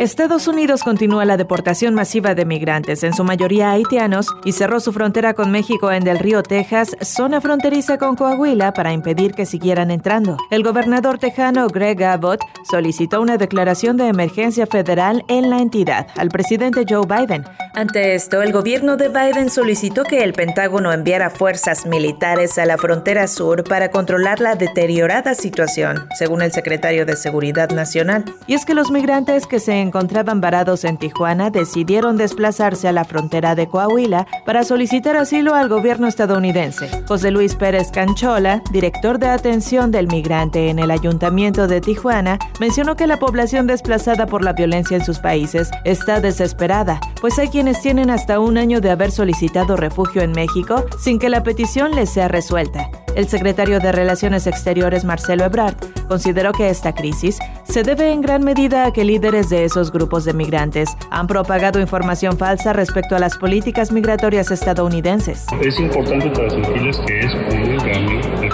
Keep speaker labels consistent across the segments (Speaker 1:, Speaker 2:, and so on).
Speaker 1: Estados Unidos continúa la deportación masiva de migrantes, en su mayoría haitianos, y cerró su frontera con México en Del Río, Texas, zona fronteriza con Coahuila, para impedir que siguieran entrando. El gobernador tejano Greg Abbott solicitó una declaración de emergencia federal en la entidad al presidente Joe Biden. Ante esto, el gobierno de Biden solicitó que el Pentágono enviara fuerzas militares a la frontera sur para controlar la deteriorada situación, según el secretario de Seguridad Nacional. Y es que los migrantes que se encontraban varados en Tijuana decidieron desplazarse a la frontera de Coahuila para solicitar asilo al gobierno estadounidense. José Luis Pérez Canchola, director de atención del migrante en el ayuntamiento de Tijuana, mencionó que la población desplazada por la violencia en sus países está desesperada, pues hay quienes tienen hasta un año de haber solicitado refugio en México sin que la petición les sea resuelta. El secretario de Relaciones Exteriores, Marcelo Ebrard, consideró que esta crisis se debe en gran medida a que líderes de esos grupos de migrantes han propagado información falsa respecto a las políticas migratorias estadounidenses.
Speaker 2: Es importante transmitirles que es un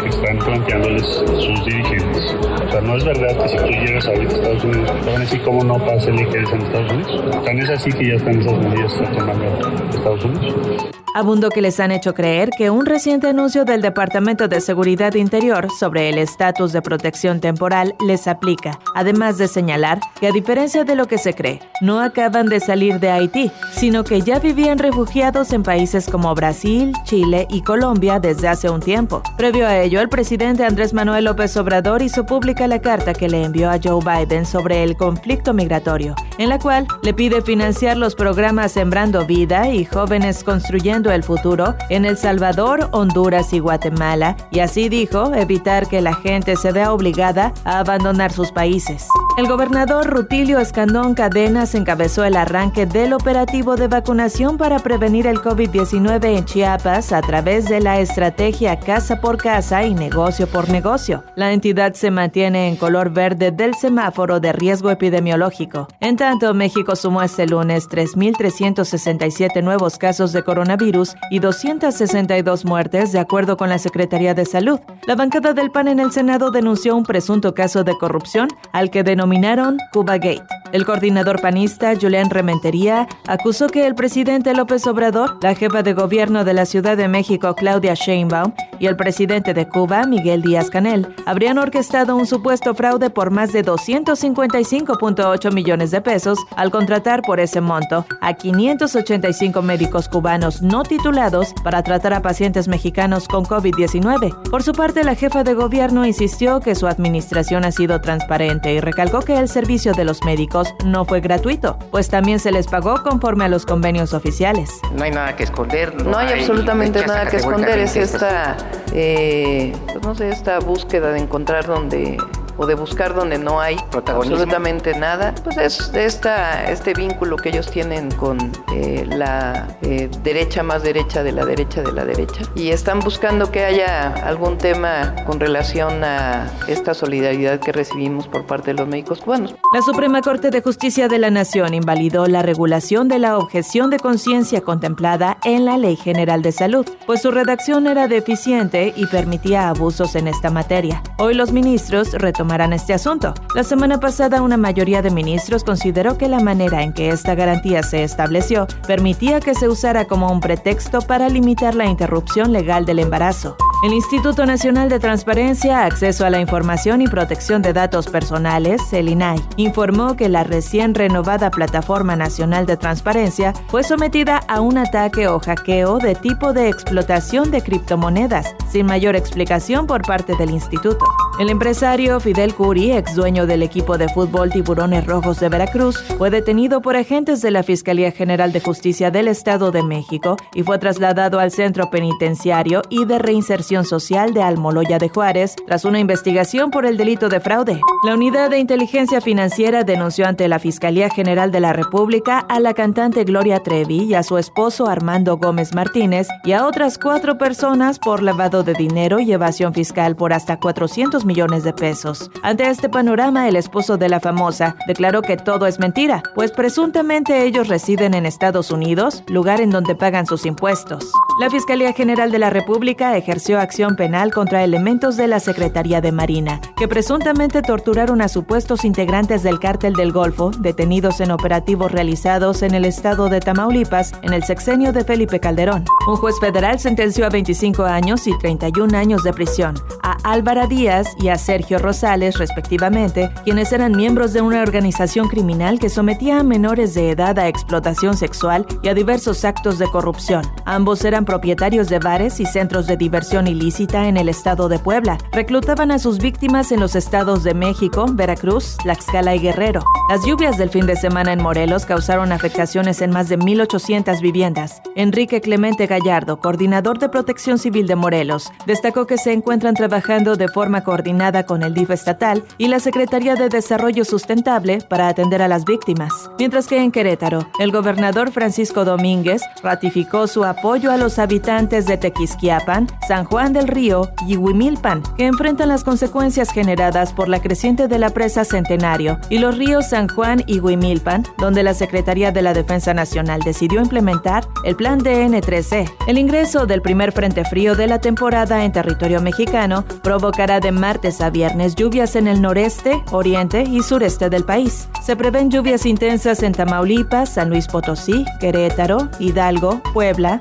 Speaker 2: que están planteándoles sus dirigentes. O sea, no es verdad que si tú llegas a Estados Unidos, te van a decir cómo no pasa el en Estados Unidos. Tan es así que ya están esas medidas tomando Estados Unidos.
Speaker 1: Abundo que les han hecho creer que un reciente anuncio del Departamento de Seguridad Interior sobre el estatus de protección temporal les aplica, además de señalar que a diferencia de lo que se cree, no acaban de salir de Haití, sino que ya vivían refugiados en países como Brasil, Chile y Colombia desde hace un tiempo. Previo a ello, el presidente Andrés Manuel López Obrador hizo pública la carta que le envió a Joe Biden sobre el conflicto migratorio, en la cual le pide financiar los programas Sembrando Vida y Jóvenes Construyendo el futuro en El Salvador, Honduras y Guatemala, y así dijo evitar que la gente se vea obligada a abandonar sus países. El gobernador Rutilio Escandón Cadenas encabezó el arranque del operativo de vacunación para prevenir el COVID-19 en Chiapas a través de la estrategia casa por casa y negocio por negocio. La entidad se mantiene en color verde del semáforo de riesgo epidemiológico. En tanto, México sumó este lunes 3.367 nuevos casos de coronavirus y 262 muertes, de acuerdo con la Secretaría de Salud. La bancada del PAN en el Senado denunció un presunto caso de corrupción al que denominaron Cuba Gate. El coordinador panista, Julián Rementería, acusó que el presidente López Obrador, la jefa de gobierno de la Ciudad de México, Claudia Sheinbaum, y el presidente de Cuba, Miguel Díaz Canel, habrían orquestado un supuesto fraude por más de 255.8 millones de pesos al contratar por ese monto a 585 médicos cubanos no titulados para tratar a pacientes mexicanos con COVID-19. Por su parte, la jefa de gobierno insistió que su administración ha sido transparente y recalcó que el servicio de los médicos no fue gratuito, pues también se les pagó conforme a los convenios oficiales.
Speaker 3: No hay nada que esconder.
Speaker 4: No, hay, absolutamente nada que esconder, es esta, eh, pues no sé, esta búsqueda de encontrar donde o de buscar donde no hay absolutamente nada, pues es esta, este vínculo que ellos tienen con eh, la eh, derecha más derecha de la derecha de la derecha y están buscando que haya algún tema con relación a esta solidaridad que recibimos por parte de los médicos cubanos.
Speaker 1: La Suprema Corte de Justicia de la Nación invalidó la regulación de la objeción de conciencia contemplada en la Ley General de Salud, pues su redacción era deficiente y permitía abusos en esta materia. Hoy los ministros tomarán este asunto. La semana pasada una mayoría de ministros consideró que la manera en que esta garantía se estableció permitía que se usara como un pretexto para limitar la interrupción legal del embarazo. El Instituto Nacional de Transparencia, Acceso a la Información y Protección de Datos Personales, el INAI, informó que la recién renovada Plataforma Nacional de Transparencia fue sometida a un ataque o hackeo de tipo de explotación de criptomonedas, sin mayor explicación por parte del instituto. El empresario Fidel Curi, ex dueño del equipo de fútbol Tiburones Rojos de Veracruz, fue detenido por agentes de la Fiscalía General de Justicia del Estado de México y fue trasladado al Centro Penitenciario y de Reinserción Social de Almoloya de Juárez tras una investigación por el delito de fraude. La Unidad de Inteligencia Financiera denunció ante la Fiscalía General de la República a la cantante Gloria Trevi y a su esposo Armando Gómez Martínez y a otras cuatro personas por lavado de dinero y evasión fiscal por hasta 400 200 millones de pesos. Ante este panorama, el esposo de la famosa declaró que todo es mentira, pues presuntamente ellos residen en Estados Unidos, lugar en donde pagan sus impuestos. La Fiscalía General de la República ejerció acción penal contra elementos de la Secretaría de Marina, que presuntamente torturaron a supuestos integrantes del cártel del Golfo, detenidos en operativos realizados en el estado de Tamaulipas en el sexenio de Felipe Calderón. Un juez federal sentenció a 25 años y 31 años de prisión a Álvara Díaz y a Sergio Rosales, respectivamente, quienes eran miembros de una organización criminal que sometía a menores de edad a explotación sexual y a diversos actos de corrupción. Ambos eran propietarios de bares y centros de diversión ilícita en el estado de Puebla. Reclutaban a sus víctimas en los estados de México, Veracruz, Tlaxcala y Guerrero. Las lluvias del fin de semana en Morelos causaron afectaciones en más de 1.800 viviendas. Enrique Clemente Gallardo, coordinador de Protección Civil de Morelos, destacó que se encuentran trabajando de forma coordinada con el DIF estatal y la Secretaría de Desarrollo Sustentable para atender a las víctimas. Mientras que en Querétaro, el gobernador Francisco Domínguez ratificó su apoyo a los habitantes de Tequisquiapan, San Juan del Río y Huimilpan, que enfrentan las consecuencias generadas por la creciente de la presa Centenario y los ríos San Juan y Huimilpan, donde la Secretaría de la Defensa Nacional decidió implementar el plan DN3C. El ingreso del primer frente frío de la temporada en territorio mexicano provocará de martes a viernes lluvias en el noreste, oriente y sureste del país. Se prevén lluvias intensas en Tamaulipas, San Luis Potosí, Querétaro, Hidalgo, Puebla,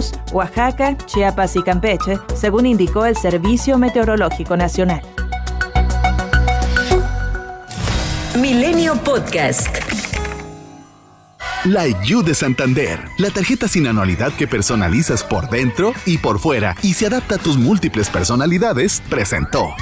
Speaker 1: Veracruz, Oaxaca, Chiapas y Campeche, según indicó el Servicio Meteorológico Nacional.
Speaker 5: Milenio Podcast.
Speaker 6: La IU de Santander, la tarjeta sin anualidad que personalizas por dentro y por fuera y se adapta a tus múltiples personalidades, presentó.